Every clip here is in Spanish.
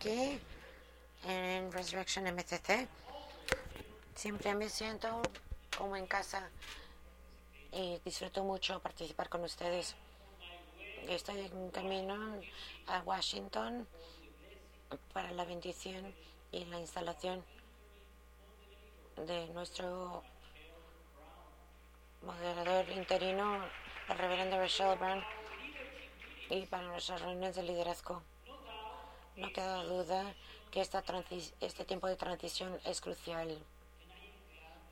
aquí en Resurrection MCC. Siempre me siento como en casa y disfruto mucho participar con ustedes. Estoy en camino a Washington para la bendición y la instalación de nuestro moderador interino, el reverendo Rachel Brown, y para nuestras reuniones de liderazgo. No queda duda que esta este tiempo de transición es crucial.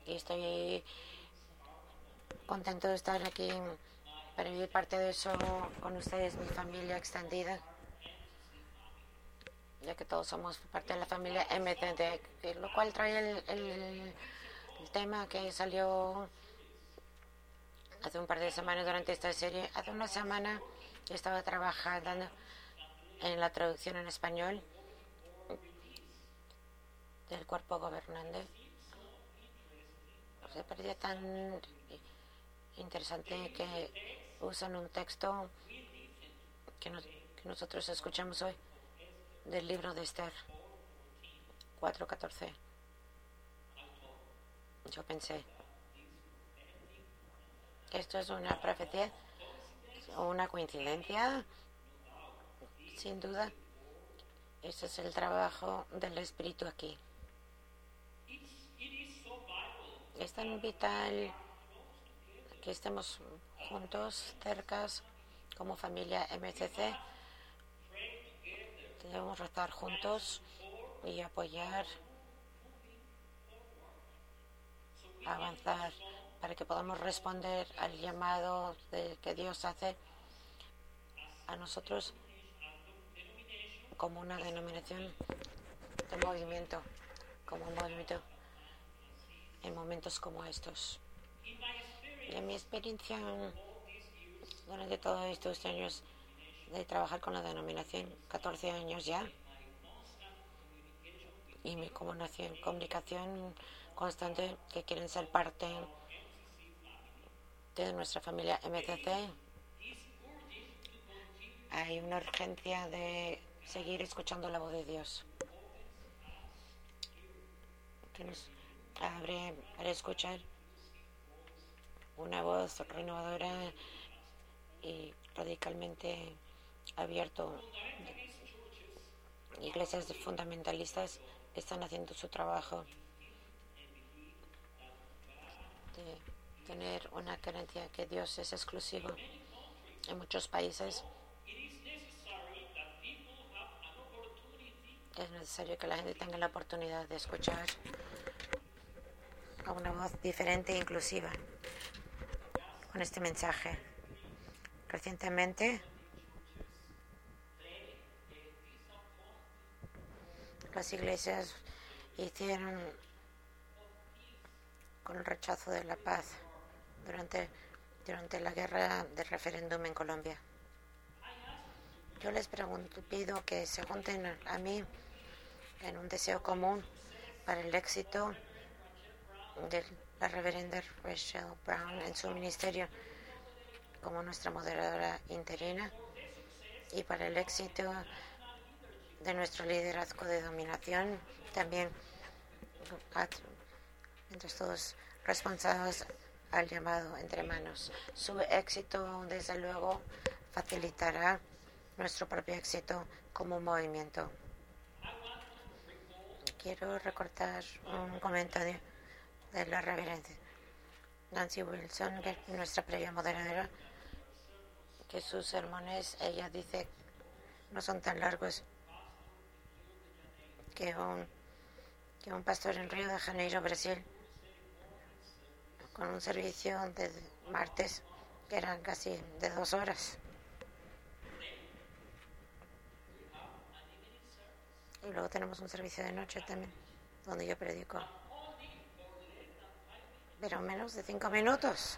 Y estoy contento de estar aquí para vivir parte de eso con ustedes, mi familia extendida, ya que todos somos parte de la familia MTD, lo cual trae el, el, el tema que salió hace un par de semanas durante esta serie. Hace una semana estaba trabajando en la traducción en español del cuerpo gobernante. Se parecía tan interesante que usan un texto que, que nosotros escuchamos hoy del libro de Esther 4.14. Yo pensé, esto es una profecía o una coincidencia, sin duda. Ese es el trabajo del Espíritu aquí. Es tan vital que estemos juntos, cercas, como familia MCC. Debemos rezar juntos y apoyar, avanzar para que podamos responder al llamado de que Dios hace a nosotros como una denominación de movimiento, como un movimiento en momentos como estos. Y en mi experiencia durante todos estos años de trabajar con la denominación, 14 años ya, y mi comunicación constante que quieren ser parte de nuestra familia MCC, hay una urgencia de seguir escuchando la voz de Dios. Que nos abre para escuchar una voz renovadora y radicalmente abierto. Iglesias fundamentalistas están haciendo su trabajo de tener una creencia que Dios es exclusivo en muchos países. Es necesario que la gente tenga la oportunidad de escuchar a una voz diferente e inclusiva con este mensaje. Recientemente, las iglesias hicieron con el rechazo de la paz durante, durante la guerra del referéndum en Colombia. Yo les pregunto, pido que se junten a mí en un deseo común para el éxito de la reverenda Rachel Brown en su ministerio como nuestra moderadora interina y para el éxito de nuestro liderazgo de dominación también entre todos responsables al llamado entre manos. Su éxito, desde luego, facilitará nuestro propio éxito como movimiento. Quiero recortar un comentario de la reverencia Nancy Wilson, que nuestra previa moderadora, que sus sermones, ella dice, no son tan largos que un, que un pastor en Río de Janeiro, Brasil, con un servicio de martes que eran casi de dos horas. Y luego tenemos un servicio de noche también, donde yo predico pero menos de cinco minutos.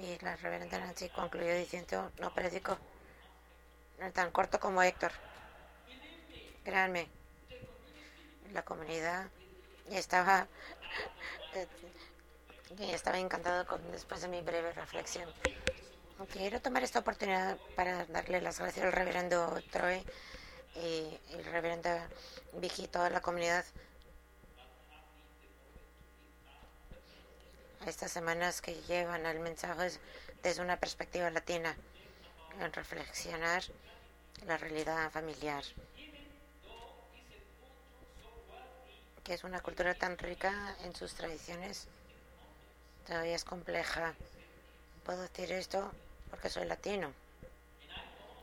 Y la reverenda Nancy concluyó diciendo, no predico tan corto como Héctor. Créanme, la comunidad estaba, estaba encantado con, después de mi breve reflexión. Quiero tomar esta oportunidad para darle las gracias al reverendo Troy y el reverendo Vicky y toda la comunidad. A estas semanas que llevan el mensaje desde una perspectiva latina en reflexionar la realidad familiar que es una cultura tan rica en sus tradiciones todavía es compleja. Puedo decir esto porque soy latino.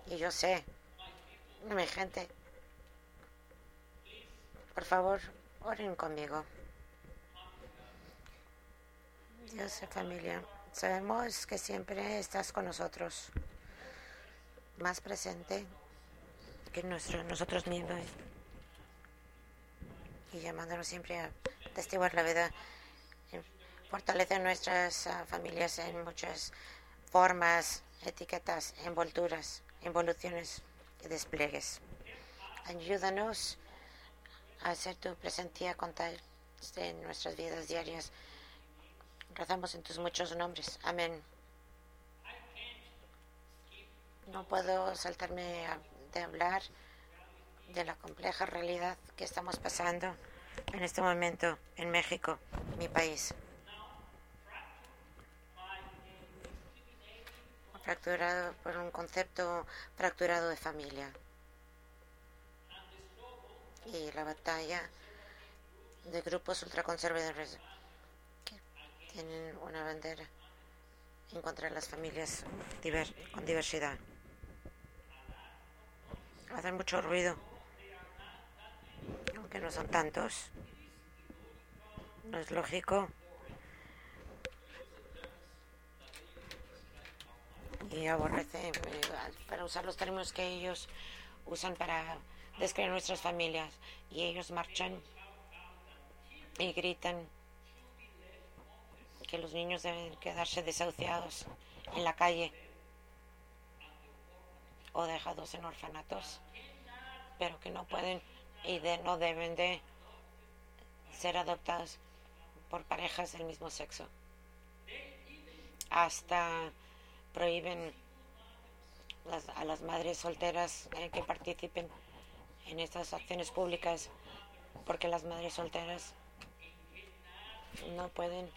Y yo sé, mi gente, por favor, oren conmigo. Dios y familia, sabemos que siempre estás con nosotros, más presente que nuestro, nosotros mismos y llamándonos siempre a testiguar la vida, fortalecer nuestras uh, familias en muchas formas, etiquetas, envolturas, involuciones y despliegues. Ayúdanos a hacer tu presencia en nuestras vidas diarias. Rezamos en tus muchos nombres. Amén. No puedo saltarme de hablar de la compleja realidad que estamos pasando en este momento en México, mi país. Fracturado por un concepto fracturado de familia. Y la batalla de grupos ultraconservadores que tienen una bandera en contra de las familias con diversidad. Hacen mucho ruido, aunque no son tantos. No es lógico y aborrece eh, para usar los términos que ellos usan para describir nuestras familias y ellos marchan y gritan que los niños deben quedarse desahuciados en la calle o dejados en orfanatos, pero que no pueden y no deben de ser adoptados por parejas del mismo sexo. Hasta prohíben a las madres solteras eh, que participen en estas acciones públicas porque las madres solteras no pueden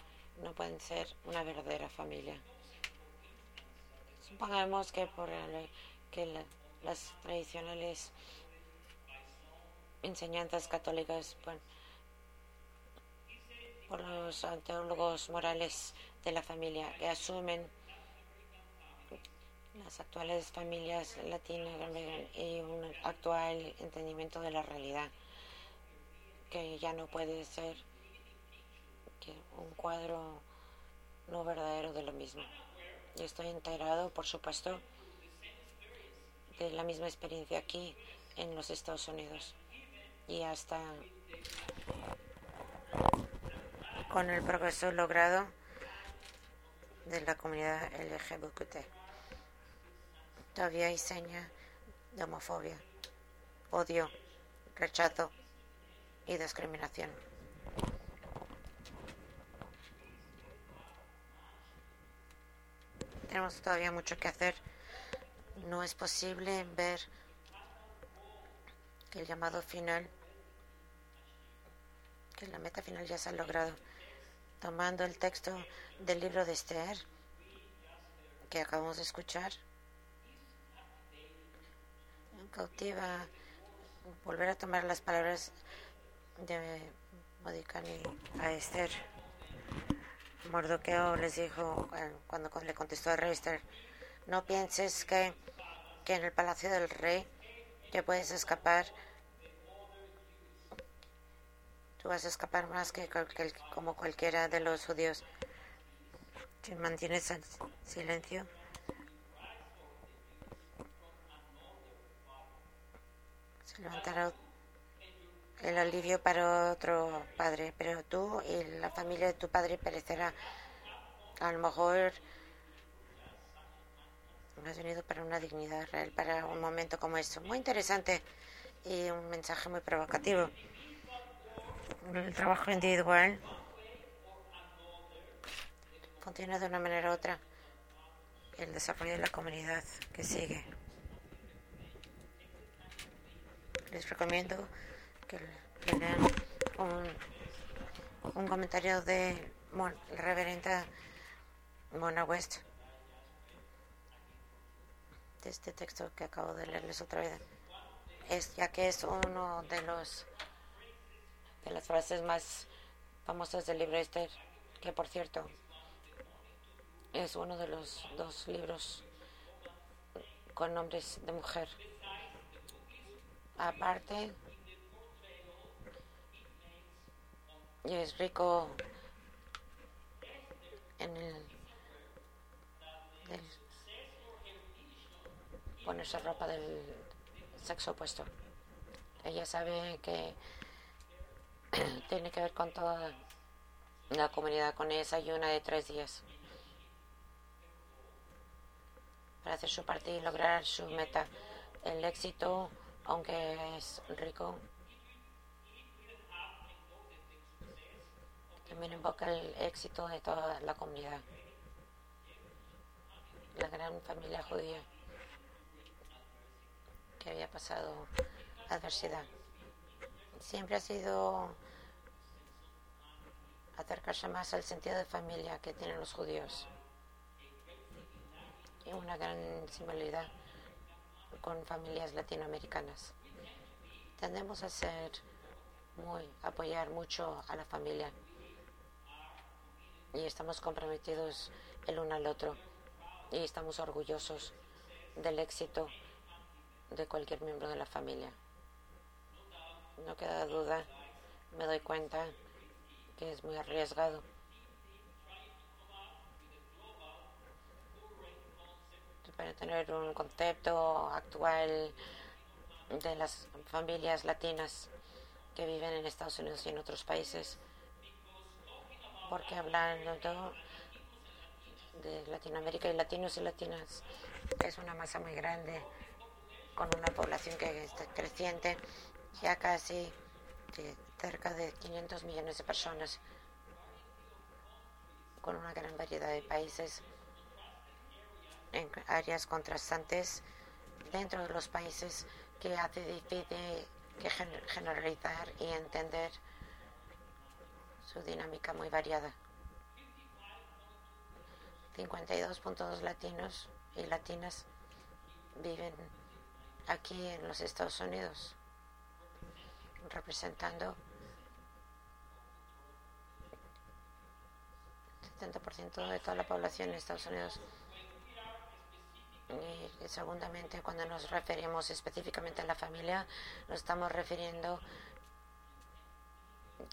no pueden ser una verdadera familia. Supongamos que por que las tradicionales enseñanzas católicas por los teólogos morales de la familia que asumen las actuales familias latinas y un actual entendimiento de la realidad que ya no puede ser un cuadro no verdadero de lo mismo. Yo estoy enterado, por supuesto, de la misma experiencia aquí en los Estados Unidos y hasta con el progreso logrado de la comunidad LGBT. Todavía hay seña de homofobia, odio, rechazo y discriminación. Tenemos todavía mucho que hacer. No es posible ver que el llamado final, que la meta final ya se ha logrado. Tomando el texto del libro de Esther que acabamos de escuchar, cautiva volver a tomar las palabras de Modicani a Esther. Mordoqueo les dijo eh, cuando le contestó a rey Esther, no pienses que, que en el palacio del rey te puedes escapar. Tú vas a escapar más que, como cualquiera de los judíos. Si mantienes el silencio, levantará el alivio para otro padre, pero tú y la familia de tu padre perecerá. A lo mejor has venido para una dignidad real, para un momento como esto. Muy interesante y un mensaje muy provocativo. El trabajo individual funciona de una manera u otra. el desarrollo de la comunidad que sigue. Les recomiendo que lean un, un comentario de la reverenda Mona West de este texto que acabo de leerles otra vez. Ya que es uno de los de las frases más famosas del libro Esther, que por cierto es uno de los dos libros con nombres de mujer. Aparte, y es rico en el, ponerse ropa del sexo opuesto. Ella sabe que tiene que ver con toda la comunidad, con esa ayuna de tres días. Para hacer su parte y lograr su meta. El éxito, aunque es rico, también invoca el éxito de toda la comunidad, la gran familia judía que había pasado adversidad. Siempre ha sido acercarse más al sentido de familia que tienen los judíos. Y una gran similaridad con familias latinoamericanas. Tendemos a ser muy, apoyar mucho a la familia y estamos comprometidos el uno al otro y estamos orgullosos del éxito de cualquier miembro de la familia. No queda duda, me doy cuenta que es muy arriesgado. Para tener un concepto actual de las familias latinas que viven en Estados Unidos y en otros países. Porque hablando de Latinoamérica y latinos y latinas es una masa muy grande con una población que está creciente, ya casi cerca de 500 millones de personas, con una gran variedad de países en áreas contrastantes dentro de los países que hace difícil que generalizar y entender su dinámica muy variada. 52.2 latinos y latinas viven aquí en los Estados Unidos, representando 70% de toda la población en Estados Unidos. Segundamente, cuando nos referimos específicamente a la familia, nos estamos refiriendo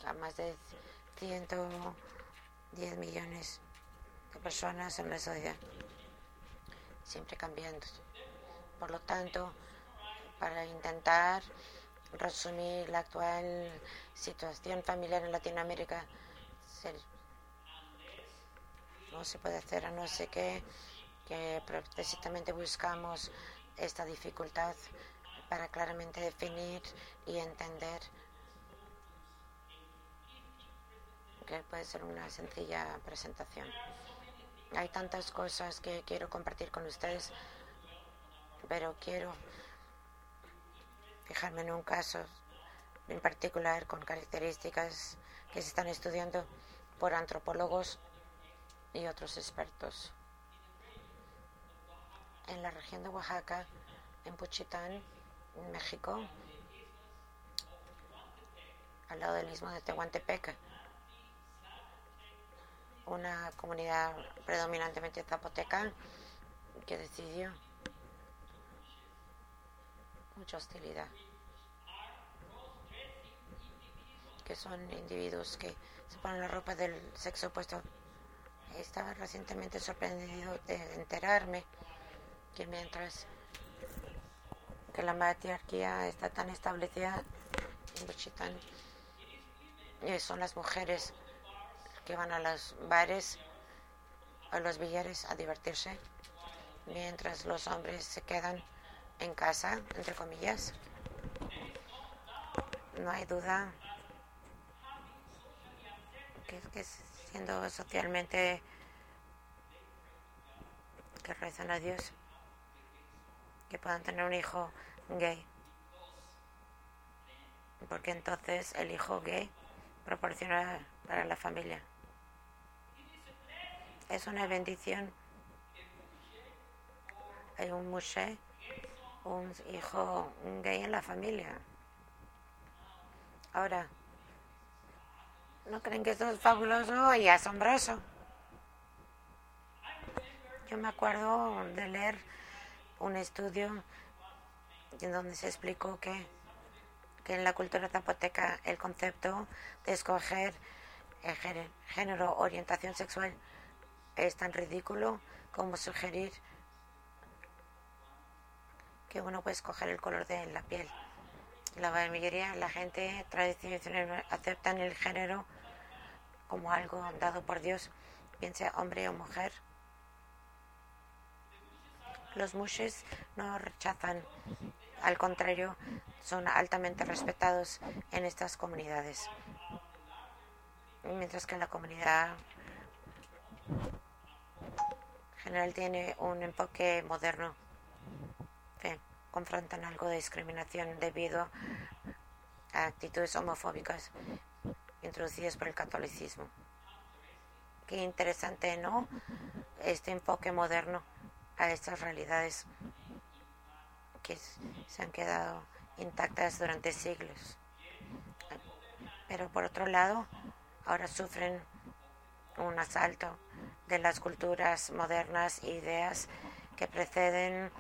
a más de 110 millones de personas en la sociedad, siempre cambiando. Por lo tanto, para intentar resumir la actual situación familiar en Latinoamérica, no se puede hacer a no ser que, que precisamente buscamos esta dificultad para claramente definir y entender que puede ser una sencilla presentación. Hay tantas cosas que quiero compartir con ustedes, pero quiero fijarme en un caso en particular con características que se están estudiando por antropólogos y otros expertos. En la región de Oaxaca, en Puchitán, México, al lado del mismo de Tehuantepec, una comunidad predominantemente zapoteca que decidió mucha hostilidad que son individuos que se ponen la ropa del sexo opuesto. Estaba recientemente sorprendido de enterarme que mientras que la matriarquía está tan establecida en Buchitán, eh, son las mujeres que van a los bares, a los billares a divertirse, mientras los hombres se quedan en casa, entre comillas. No hay duda que siendo socialmente que rezan a Dios puedan tener un hijo gay. Porque entonces el hijo gay proporciona para la familia. Es una bendición. Hay un mushe, un hijo gay en la familia. Ahora, ¿no creen que esto es fabuloso y asombroso? Yo me acuerdo de leer un estudio en donde se explicó que, que en la cultura zapoteca el concepto de escoger género, orientación sexual es tan ridículo como sugerir que uno puede escoger el color de la piel. La mayoría de la gente tradicional aceptan el género como algo dado por Dios, bien sea hombre o mujer. Los mushes no rechazan, al contrario, son altamente respetados en estas comunidades. Mientras que la comunidad general tiene un enfoque moderno confrontan algo de discriminación debido a actitudes homofóbicas introducidas por el catolicismo. Qué interesante, ¿no? Este enfoque moderno a estas realidades que se han quedado intactas durante siglos. Pero por otro lado, ahora sufren un asalto de las culturas modernas, ideas que preceden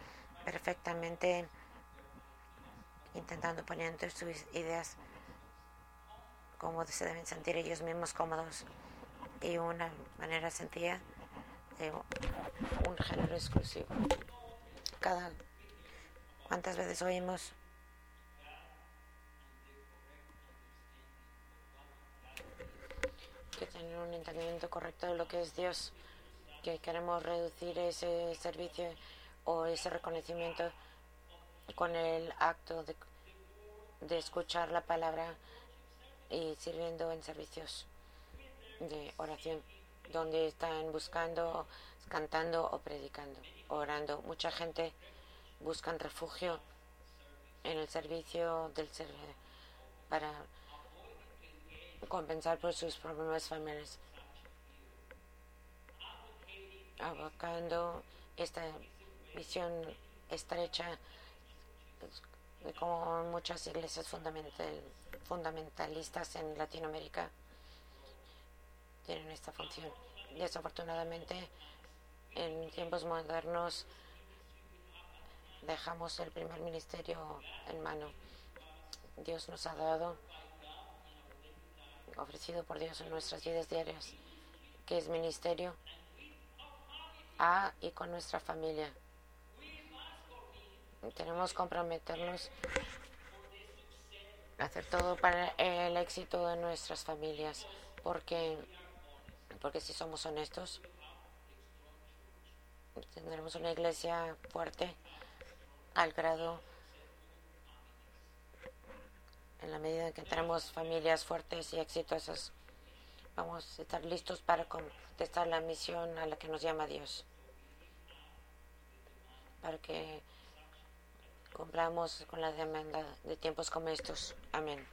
perfectamente intentando poner sus ideas como se deben sentir ellos mismos cómodos y una manera sencilla un género exclusivo. Cada cuántas veces oímos que tener un entendimiento correcto de lo que es Dios, que queremos reducir ese servicio o ese reconocimiento con el acto de escuchar la palabra y sirviendo en servicios de oración donde están buscando, cantando o predicando, orando. Mucha gente busca refugio en el servicio del ser para compensar por sus problemas familiares, abocando esta visión estrecha como muchas iglesias fundamental, fundamentalistas en Latinoamérica tienen esta función. Desafortunadamente, en tiempos modernos dejamos el primer ministerio en mano. Dios nos ha dado, ofrecido por Dios en nuestras vidas diarias, que es ministerio a y con nuestra familia. Tenemos que comprometernos a hacer todo para el éxito de nuestras familias, porque porque si somos honestos, tendremos una iglesia fuerte al grado, en la medida en que tenemos familias fuertes y exitosas, vamos a estar listos para contestar la misión a la que nos llama Dios, para que cumplamos con la demanda de tiempos como estos. Amén.